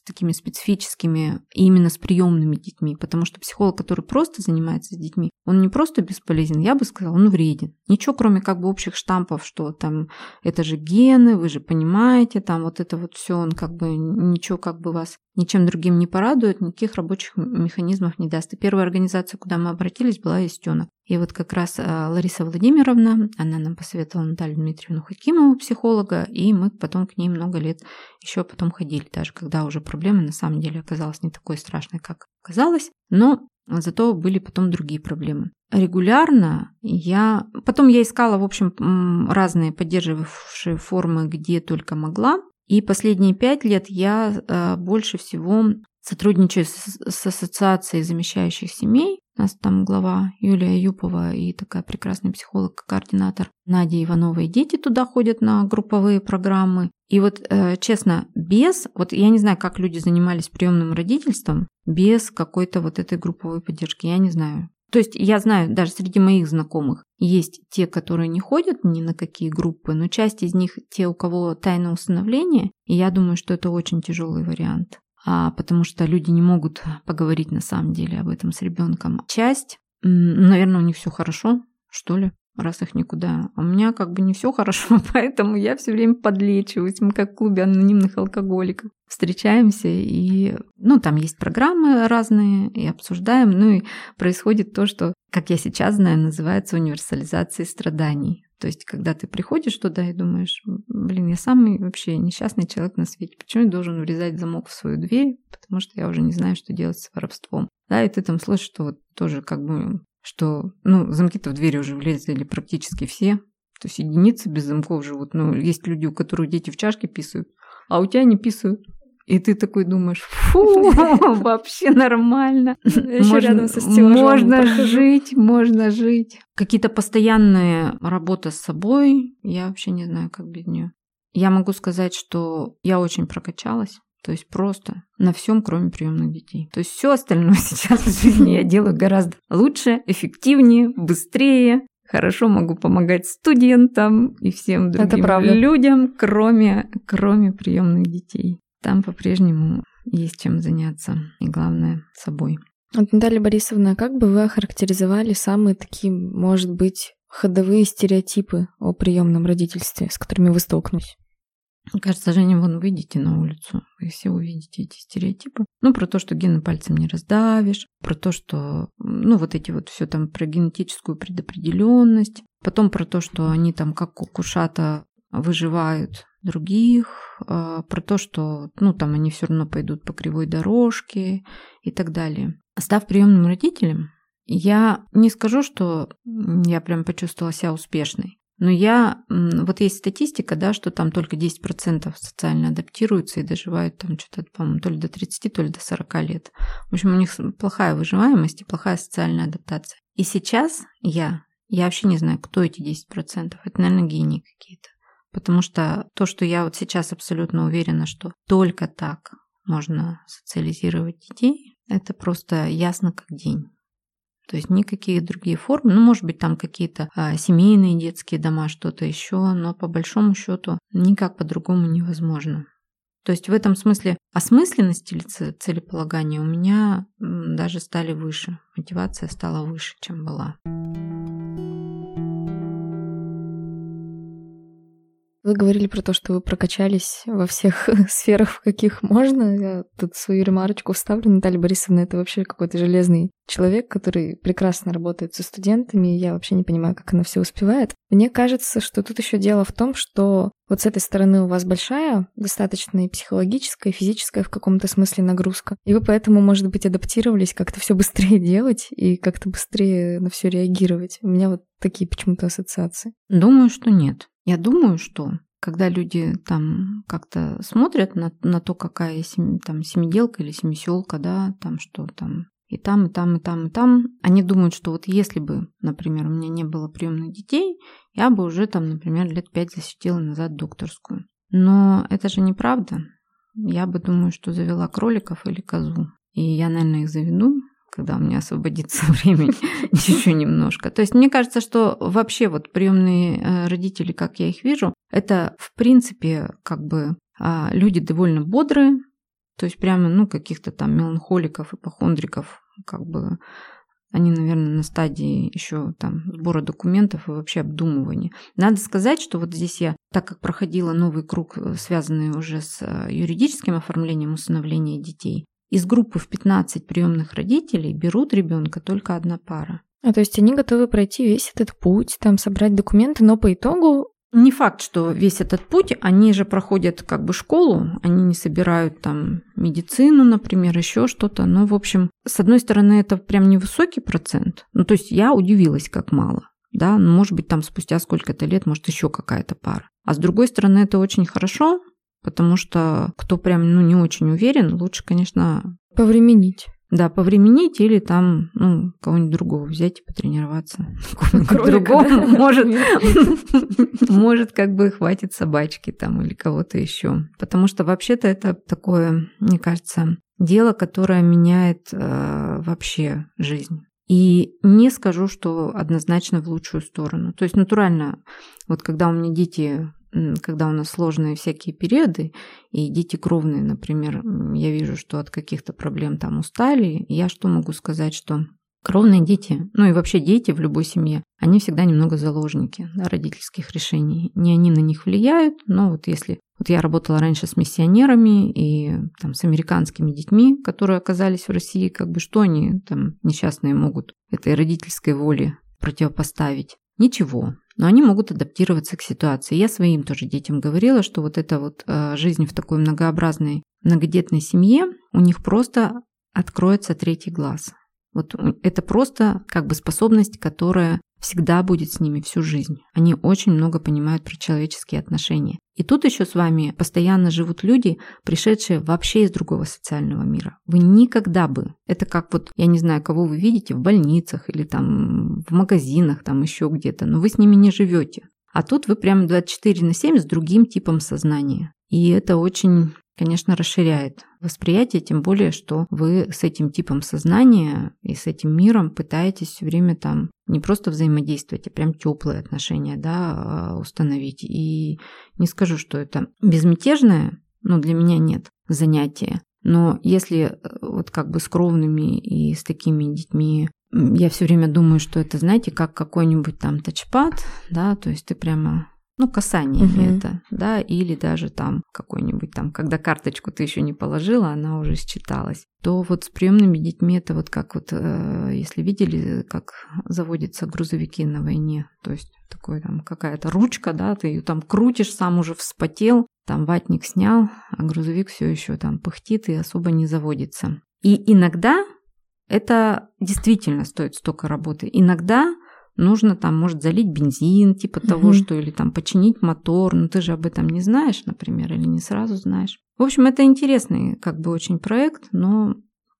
такими специфическими, именно с приемными детьми, потому что психолог, который просто занимается с детьми, он не просто бесполезен, я бы сказала, он вреден. Ничего, кроме как бы общих штампов, что там это же гены, вы же понимаете, там вот это вот все, он как бы ничего как бы вас ничем другим не порадует, никаких рабочих механизмов не даст. И первая организация, куда мы обратились, была Истенок. И вот как раз а, Лариса Владимировна, она нам посоветовала Наталью Дмитриевну Хакимову, психолога, и мы потом к ней много лет еще потом ходили, даже когда уже проблема на самом деле оказалась не такой страшной, как казалось. Но Зато были потом другие проблемы. Регулярно я... Потом я искала, в общем, разные поддерживавшие формы, где только могла. И последние пять лет я э, больше всего сотрудничаю с, с ассоциацией замещающих семей У нас там глава Юлия Юпова и такая прекрасный психолог, координатор Надя Иванова. И дети туда ходят на групповые программы. И вот, э, честно, без, вот я не знаю, как люди занимались приемным родительством, без какой-то вот этой групповой поддержки, я не знаю. То есть я знаю, даже среди моих знакомых есть те, которые не ходят ни на какие группы, но часть из них те, у кого тайное усыновление, и я думаю, что это очень тяжелый вариант а, потому что люди не могут поговорить на самом деле об этом с ребенком. Часть, наверное, у них все хорошо, что ли, раз их никуда. А у меня как бы не все хорошо, поэтому я все время подлечиваюсь. Мы как в клубе анонимных алкоголиков встречаемся и, ну, там есть программы разные и обсуждаем. Ну и происходит то, что, как я сейчас знаю, называется универсализацией страданий. То есть, когда ты приходишь туда и думаешь, блин, я самый вообще несчастный человек на свете, почему я должен врезать замок в свою дверь, потому что я уже не знаю, что делать с воровством. Да, и ты там слышишь, что вот тоже как бы, что, ну, замки-то в двери уже влезли практически все, то есть единицы без замков живут. Ну, есть люди, у которых дети в чашке писают, а у тебя не писают. И ты такой думаешь, фу, вообще нормально. Со Можно жить, можно жить. Какие-то постоянные работа с собой, я вообще не знаю, как без нее. Я могу сказать, что я очень прокачалась. То есть просто на всем, кроме приемных детей. То есть все остальное сейчас в жизни я делаю гораздо лучше, эффективнее, быстрее. Хорошо могу помогать студентам и всем другим людям, кроме, кроме приемных детей там по-прежнему есть чем заняться. И главное, собой. Вот, Наталья Борисовна, как бы вы охарактеризовали самые такие, может быть, ходовые стереотипы о приемном родительстве, с которыми вы столкнулись? Кажется, Женя, вон выйдете на улицу, вы все увидите эти стереотипы. Ну, про то, что гены пальцем не раздавишь, про то, что, ну, вот эти вот все там про генетическую предопределенность, потом про то, что они там как кукушата выживают других, а, про то, что ну, там они все равно пойдут по кривой дорожке и так далее. Став приемным родителем, я не скажу, что я прям почувствовала себя успешной. Но я, вот есть статистика, да, что там только 10% социально адаптируются и доживают там что-то, по-моему, то ли до 30, то ли до 40 лет. В общем, у них плохая выживаемость и плохая социальная адаптация. И сейчас я, я вообще не знаю, кто эти 10%. Это, наверное, гении какие-то. Потому что то, что я вот сейчас абсолютно уверена, что только так можно социализировать детей, это просто ясно как день. То есть никакие другие формы, ну, может быть, там какие-то а, семейные детские дома, что-то еще, но по большому счету никак по-другому невозможно. То есть в этом смысле осмысленность или целеполагания у меня даже стали выше, мотивация стала выше, чем была. Вы говорили про то, что вы прокачались во всех сферах, в каких можно. Я тут свою ремарочку вставлю. Наталья Борисовна — это вообще какой-то железный человек, который прекрасно работает со студентами. Я вообще не понимаю, как она все успевает. Мне кажется, что тут еще дело в том, что вот с этой стороны у вас большая, достаточно и психологическая, и физическая в каком-то смысле нагрузка. И вы поэтому, может быть, адаптировались как-то все быстрее делать и как-то быстрее на все реагировать. У меня вот такие почему-то ассоциации. Думаю, что нет. Я думаю, что когда люди там как-то смотрят на, на то, какая сем, там семиделка или семиселка, да, там что там и там, и там, и там, и там, они думают, что вот если бы, например, у меня не было приемных детей, я бы уже там, например, лет пять засветила назад докторскую. Но это же неправда. Я бы думаю, что завела кроликов или козу. И я, наверное, их заведу, когда у меня освободится времени еще немножко. То есть мне кажется, что вообще вот приемные э, родители, как я их вижу, это в принципе как бы а, люди довольно бодрые, то есть прямо, ну, каких-то там меланхоликов, ипохондриков, как бы они, наверное, на стадии еще там сбора документов и вообще обдумывания. Надо сказать, что вот здесь я, так как проходила новый круг, э, связанный уже с э, юридическим оформлением усыновления детей, из группы в 15 приемных родителей берут ребенка только одна пара. А то есть они готовы пройти весь этот путь, там собрать документы, но по итогу не факт, что весь этот путь, они же проходят как бы школу, они не собирают там медицину, например, еще что-то. Но, в общем, с одной стороны, это прям невысокий процент. Ну, то есть я удивилась, как мало. Да, ну, может быть, там спустя сколько-то лет, может, еще какая-то пара. А с другой стороны, это очень хорошо, Потому что кто прям ну, не очень уверен, лучше, конечно... Повременить. Да, повременить или там, ну, кого-нибудь другого взять и потренироваться. Другому может, может, как бы хватит собачки там или кого-то еще. Потому что вообще-то это такое, мне кажется, дело, которое меняет э, вообще жизнь. И не скажу, что однозначно в лучшую сторону. То есть натурально, вот когда у меня дети когда у нас сложные всякие периоды, и дети кровные, например, я вижу, что от каких-то проблем там устали, я что могу сказать, что кровные дети, ну и вообще дети в любой семье, они всегда немного заложники да, родительских решений. Не они на них влияют, но вот если... Вот я работала раньше с миссионерами и там, с американскими детьми, которые оказались в России, как бы что они там несчастные могут этой родительской воле противопоставить? Ничего но они могут адаптироваться к ситуации. Я своим тоже детям говорила, что вот эта вот э, жизнь в такой многообразной многодетной семье, у них просто откроется третий глаз. Вот это просто как бы способность, которая всегда будет с ними всю жизнь. Они очень много понимают про человеческие отношения. И тут еще с вами постоянно живут люди, пришедшие вообще из другого социального мира. Вы никогда бы, это как вот, я не знаю, кого вы видите в больницах или там в магазинах, там еще где-то, но вы с ними не живете. А тут вы прям 24 на 7 с другим типом сознания. И это очень конечно, расширяет восприятие, тем более, что вы с этим типом сознания и с этим миром пытаетесь все время там не просто взаимодействовать, а прям теплые отношения да, а, установить. И не скажу, что это безмятежное, но для меня нет занятия. Но если э, вот как бы с кровными и с такими детьми я все время думаю, что это, знаете, как какой-нибудь там тачпад, да, то есть ты прямо ну, касание угу. это, да, или даже там какой-нибудь там, когда карточку ты еще не положила, она уже считалась, то вот с приемными детьми это вот как вот, э, если видели, как заводятся грузовики на войне, то есть такой там какая-то ручка, да, ты ее там крутишь, сам уже вспотел, там ватник снял, а грузовик все еще там пыхтит и особо не заводится. И иногда это действительно стоит столько работы. Иногда нужно там, может, залить бензин, типа того, что, или там починить мотор, но ты же об этом не знаешь, например, или не сразу знаешь. В общем, это интересный как бы очень проект, но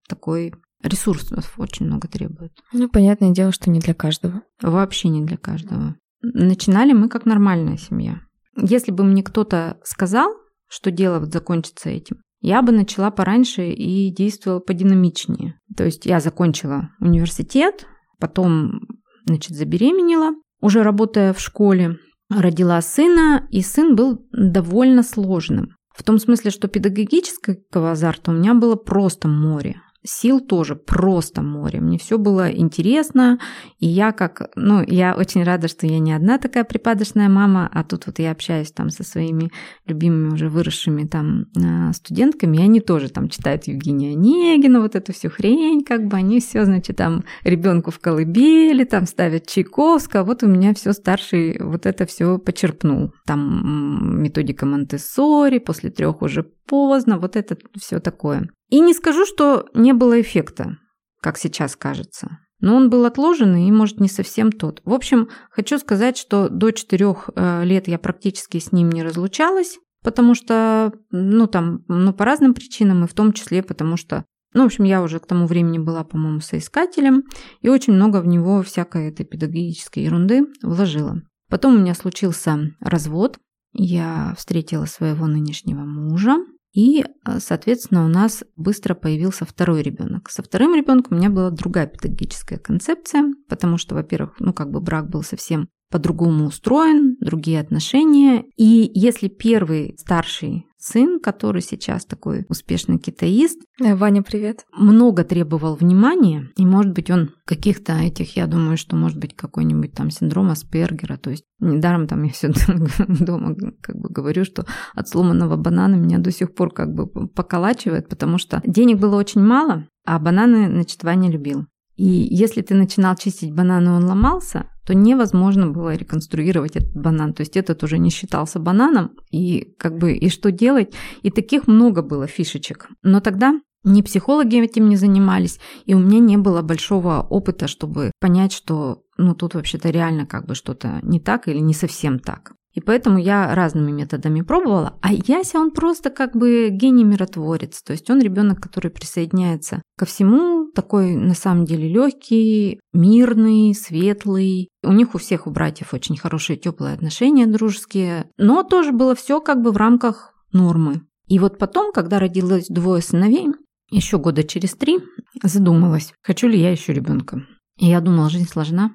такой ресурсов очень много требует. Ну, понятное дело, что не для каждого. Вообще не для каждого. Начинали мы как нормальная семья. Если бы мне кто-то сказал, что дело вот закончится этим, я бы начала пораньше и действовала подинамичнее. То есть я закончила университет, потом значит, забеременела, уже работая в школе, родила сына, и сын был довольно сложным. В том смысле, что педагогического азарта у меня было просто море сил тоже просто море. Мне все было интересно, и я как, ну, я очень рада, что я не одна такая припадочная мама, а тут вот я общаюсь там со своими любимыми уже выросшими там а, студентками, и они тоже там читают Евгения Онегина, вот эту всю хрень, как бы они все, значит, там ребенку в колыбели, там ставят Чайковского, вот у меня все старший вот это все почерпнул. Там методика Монтессори, после трех уже поздно, вот это все такое. И не скажу, что не было эффекта, как сейчас кажется. Но он был отложенный и, может, не совсем тот. В общем, хочу сказать, что до четырех э, лет я практически с ним не разлучалась, потому что, ну, там, ну, по разным причинам, и в том числе потому что, ну, в общем, я уже к тому времени была, по-моему, соискателем, и очень много в него всякой этой педагогической ерунды вложила. Потом у меня случился развод, я встретила своего нынешнего мужа, и, э, соответственно, у нас быстро появился второй ребенок. Со вторым ребенком у меня была другая педагогическая концепция, потому что, во-первых, ну как бы брак был совсем по-другому устроен, другие отношения. И если первый старший сын, который сейчас такой успешный китаист. Э, Ваня, привет. Много требовал внимания, и, может быть, он каких-то этих, я думаю, что, может быть, какой-нибудь там синдром Аспергера, то есть недаром там я все дома как бы говорю, что от сломанного банана меня до сих пор как бы поколачивает, потому что денег было очень мало, а бананы, значит, Ваня любил. И если ты начинал чистить банан, и он ломался, то невозможно было реконструировать этот банан. То есть этот уже не считался бананом, и как бы и что делать? И таких много было фишечек. Но тогда ни психологи этим не занимались, и у меня не было большого опыта, чтобы понять, что ну тут вообще-то реально как бы что-то не так или не совсем так. И поэтому я разными методами пробовала. А Яся, он просто как бы гений-миротворец. То есть он ребенок, который присоединяется ко всему, такой, на самом деле, легкий, мирный, светлый. У них у всех, у братьев, очень хорошие, теплые отношения дружеские. Но тоже было все как бы в рамках нормы. И вот потом, когда родилось двое сыновей, еще года через три, задумалась, хочу ли я еще ребенка. И я думала, жизнь сложна,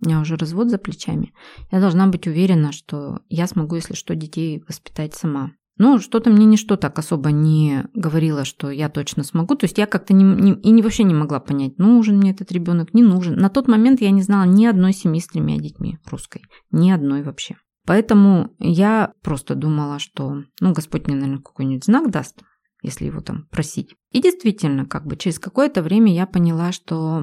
у меня уже развод за плечами. Я должна быть уверена, что я смогу, если что, детей воспитать сама. Ну, что-то мне ничто так особо не говорило, что я точно смогу. То есть я как-то не, не, и не, вообще не могла понять, нужен мне этот ребенок, не нужен. На тот момент я не знала ни одной семьи с тремя детьми русской. Ни одной вообще. Поэтому я просто думала, что, ну, Господь мне, наверное, какой-нибудь знак даст, если его там просить. И действительно, как бы через какое-то время я поняла, что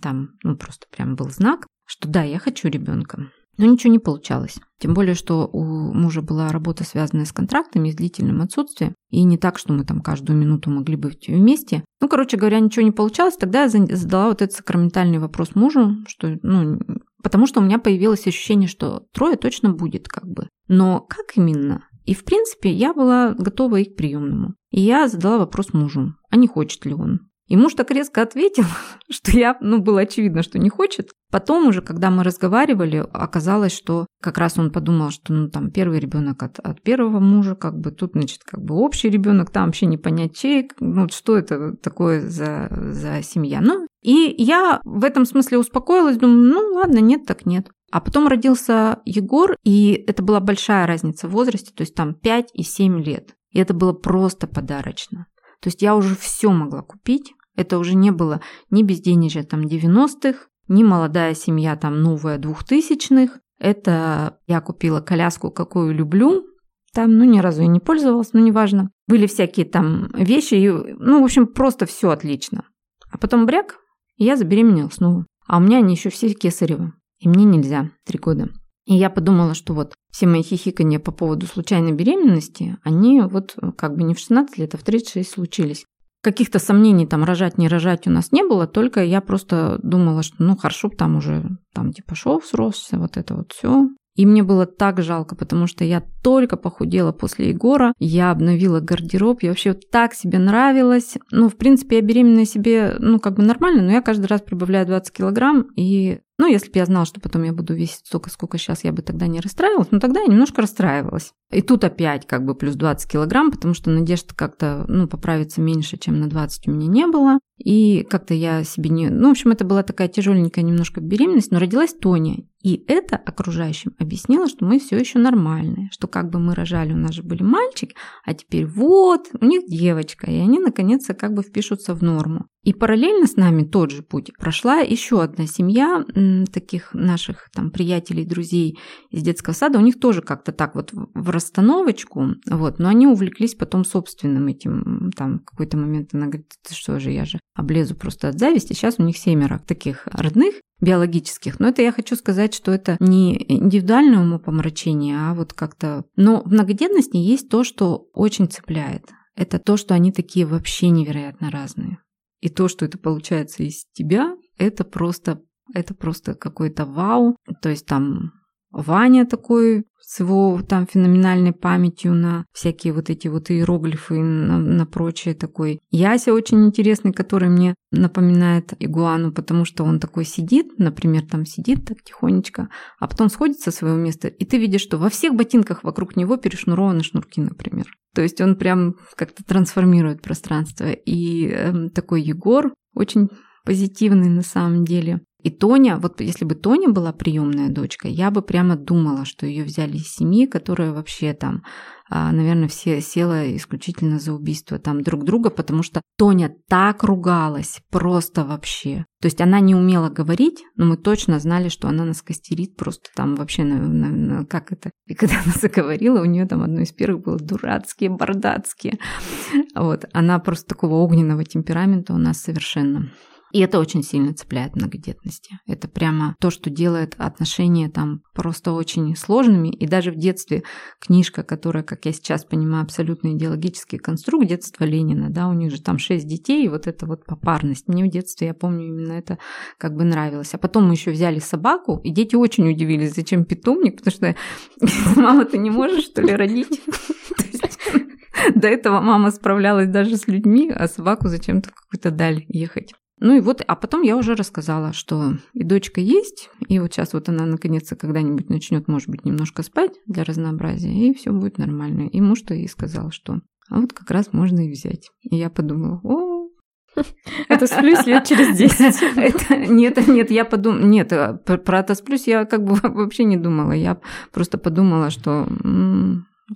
там, ну, просто прям был знак, что да, я хочу ребенка. Но ничего не получалось. Тем более, что у мужа была работа, связанная с контрактами, с длительным отсутствием. И не так, что мы там каждую минуту могли быть вместе. Ну, короче говоря, ничего не получалось. Тогда я задала вот этот сакраментальный вопрос мужу, что, ну, потому что у меня появилось ощущение, что трое точно будет как бы. Но как именно? И, в принципе, я была готова и к приемному. И я задала вопрос мужу, а не хочет ли он. И муж так резко ответил, что я, ну, было очевидно, что не хочет. Потом уже, когда мы разговаривали, оказалось, что как раз он подумал, что, ну, там, первый ребенок от, от первого мужа, как бы тут, значит, как бы общий ребенок, там вообще не понять чей, ну, что это такое за, за семья. Ну, и я в этом смысле успокоилась, думаю, ну, ладно, нет, так нет. А потом родился Егор, и это была большая разница в возрасте, то есть там 5 и 7 лет. И это было просто подарочно. То есть я уже все могла купить, это уже не было ни безденежья там 90-х, ни молодая семья там новая двухтысячных. Это я купила коляску, какую люблю. Там, ну, ни разу я не пользовалась, но неважно. Были всякие там вещи, и, ну, в общем, просто все отлично. А потом бряк, и я забеременела снова. А у меня они еще все кесарево. И мне нельзя три года. И я подумала, что вот все мои хихикания по поводу случайной беременности, они вот как бы не в 16 лет, а в 36 случились. Каких-то сомнений там рожать, не рожать у нас не было, только я просто думала, что ну хорошо, там уже там типа шов сросся, вот это вот все. И мне было так жалко, потому что я только похудела после Егора, я обновила гардероб, я вообще так себе нравилась. Ну, в принципе, я беременная себе, ну, как бы нормально, но я каждый раз прибавляю 20 килограмм, и ну, если бы я знала, что потом я буду весить столько, сколько сейчас, я бы тогда не расстраивалась, но тогда я немножко расстраивалась. И тут опять как бы плюс 20 килограмм, потому что надежда как-то, ну, поправиться меньше, чем на 20 у меня не было. И как-то я себе не... Ну, в общем, это была такая тяжеленькая немножко беременность, но родилась Тоня. И это окружающим объяснило, что мы все еще нормальные, что как бы мы рожали, у нас же были мальчики, а теперь вот, у них девочка, и они наконец-то как бы впишутся в норму. И параллельно с нами тот же путь прошла еще одна семья таких наших там приятелей, друзей из детского сада. У них тоже как-то так вот в расстановочку, вот, но они увлеклись потом собственным этим. Там в какой-то момент она говорит, что же, я же облезу просто от зависти. Сейчас у них семеро таких родных, биологических. Но это я хочу сказать, что это не индивидуальное умопомрачение, а вот как-то... Но в многодетности есть то, что очень цепляет. Это то, что они такие вообще невероятно разные. И то, что это получается из тебя, это просто, это просто какой-то вау. То есть там Ваня такой с его там феноменальной памятью на всякие вот эти вот иероглифы, на, на прочее такой. Яся очень интересный, который мне напоминает игуану, потому что он такой сидит, например, там сидит так тихонечко, а потом сходит со своего места, и ты видишь, что во всех ботинках вокруг него перешнурованы шнурки, например. То есть он прям как-то трансформирует пространство. И э, такой Егор очень позитивный на самом деле. И Тоня, вот если бы Тоня была приемная дочка, я бы прямо думала, что ее взяли из семьи, которая вообще там, а, наверное, все села исключительно за убийство там друг друга, потому что Тоня так ругалась, просто вообще. То есть она не умела говорить, но мы точно знали, что она нас костерит просто там вообще, на, на, на, как это. И когда она заговорила, у нее там одно из первых было дурацкие, бардацкие. Вот, она просто такого огненного темперамента у нас совершенно. И это очень сильно цепляет многодетности. Это прямо то, что делает отношения там просто очень сложными. И даже в детстве книжка, которая, как я сейчас понимаю, абсолютно идеологический конструкт детства Ленина, да, у них же там шесть детей, и вот эта вот попарность. Мне в детстве, я помню, именно это как бы нравилось. А потом мы еще взяли собаку, и дети очень удивились, зачем питомник, потому что мама, ты не можешь, что ли, родить? До этого мама справлялась даже с людьми, а собаку зачем-то в какую-то даль ехать. Ну и вот, а потом я уже рассказала, что и дочка есть, и вот сейчас вот она наконец-то когда-нибудь начнет, может быть, немножко спать для разнообразия, и все будет нормально. И муж-то ей сказал, что а вот как раз можно и взять. И я подумала, о, это сплюсь лет через 10. Это, нет, нет, я подумала, нет, э, про это сплюсь я как бы вообще не думала. Я просто подумала, что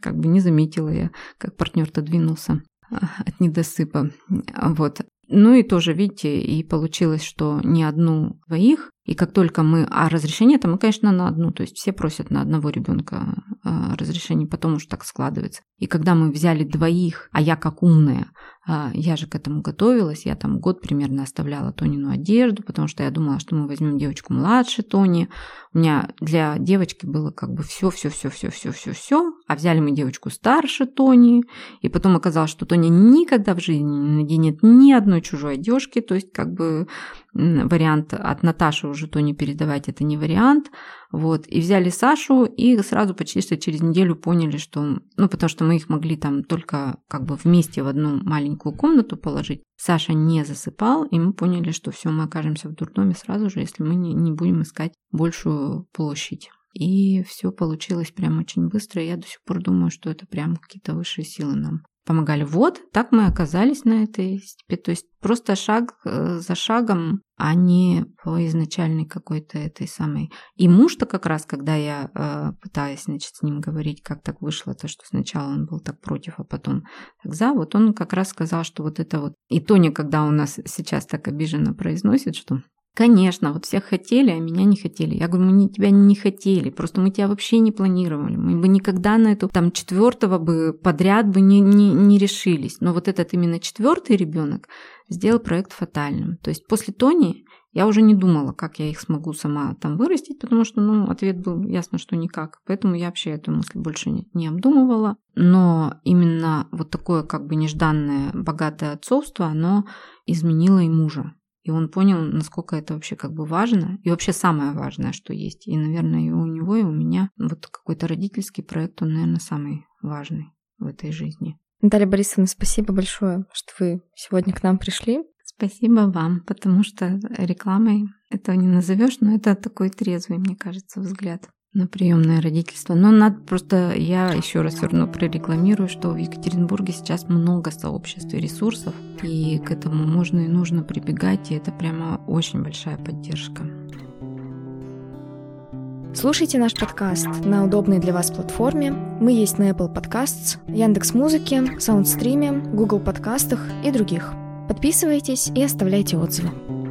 как бы не заметила я, как партнер-то двинулся от недосыпа. Вот. Ну и тоже, видите, и получилось, что не одну двоих, и как только мы... А разрешение это мы, конечно, на одну. То есть все просят на одного ребенка а, разрешение, потому что так складывается. И когда мы взяли двоих, а я как умная, я же к этому готовилась, я там год примерно оставляла Тонину одежду, потому что я думала, что мы возьмем девочку младше Тони. У меня для девочки было как бы все, все, все, все, все, все, все. А взяли мы девочку старше Тони, и потом оказалось, что Тоня никогда в жизни не наденет ни одной чужой одежки, то есть как бы вариант от Наташи уже то не передавать, это не вариант. Вот. И взяли Сашу, и сразу почти что через неделю поняли, что... Ну, потому что мы их могли там только как бы вместе в одну маленькую комнату положить. Саша не засыпал, и мы поняли, что все, мы окажемся в дурдоме сразу же, если мы не, не будем искать большую площадь. И все получилось прям очень быстро. Я до сих пор думаю, что это прям какие-то высшие силы нам помогали. Вот, так мы оказались на этой степи. То есть просто шаг э, за шагом, а не по изначальной какой-то этой самой. И муж-то как раз, когда я э, пытаюсь, значит, с ним говорить, как так вышло, то, что сначала он был так против, а потом так за, вот он как раз сказал, что вот это вот... И Тоня, когда у нас сейчас так обиженно произносит, что Конечно, вот всех хотели, а меня не хотели. Я говорю, мы не, тебя не хотели, просто мы тебя вообще не планировали. Мы бы никогда на эту там четвертого бы подряд бы не, не, не решились. Но вот этот именно четвертый ребенок сделал проект фатальным. То есть после Тони я уже не думала, как я их смогу сама там вырастить, потому что, ну, ответ был ясно, что никак. Поэтому я вообще эту мысль больше не, не обдумывала. Но именно вот такое как бы нежданное богатое отцовство, оно изменило и мужа. И он понял, насколько это вообще как бы важно. И вообще самое важное, что есть. И, наверное, и у него, и у меня вот какой-то родительский проект, он, наверное, самый важный в этой жизни. Наталья Борисовна, спасибо большое, что вы сегодня к нам пришли. Спасибо вам, потому что рекламой этого не назовешь, но это такой трезвый, мне кажется, взгляд на приемное родительство. Но надо просто, я еще раз все равно прорекламирую, что в Екатеринбурге сейчас много сообществ и ресурсов, и к этому можно и нужно прибегать, и это прямо очень большая поддержка. Слушайте наш подкаст на удобной для вас платформе. Мы есть на Apple Podcasts, Яндекс.Музыке, Саундстриме, Google подкастах и других. Подписывайтесь и оставляйте отзывы.